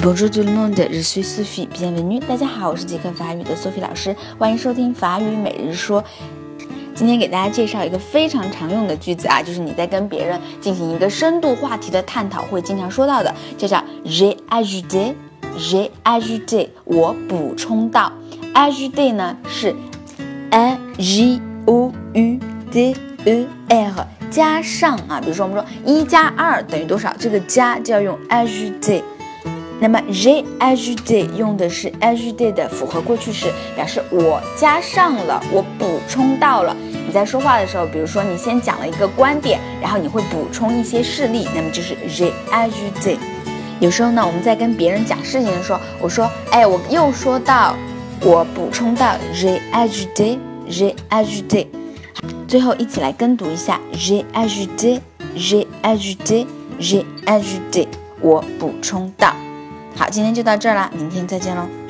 Bonjour tout le monde, je suis Sophie. Bienvenue. 大家好，我是杰克法语的 Sophie 老师，欢迎收听法语每日说。今天给大家介绍一个非常常用的句子啊，就是你在跟别人进行一个深度话题的探讨会经常说到的，就叫 j'ai ajouté, j'ai ajouté，我补充到。ajouté 呢是 a j o u d e r 加上啊，比如说我们说一加二等于多少，这个加就要用 ajouté。那么 j'ai ajouté 用的是 ajouté 的复合过去式，表示我加上了，我补充到了。你在说话的时候，比如说你先讲了一个观点，然后你会补充一些事例，那么就是 j'ai ajouté。有时候呢，我们在跟别人讲事情的时候，我说，哎，我又说到，我补充到 j'ai ajouté，j'ai ajouté。最后一起来跟读一下 j'ai ajouté，j'ai ajouté，j'ai ajouté，我补充到。好，今天就到这儿了，明天再见喽。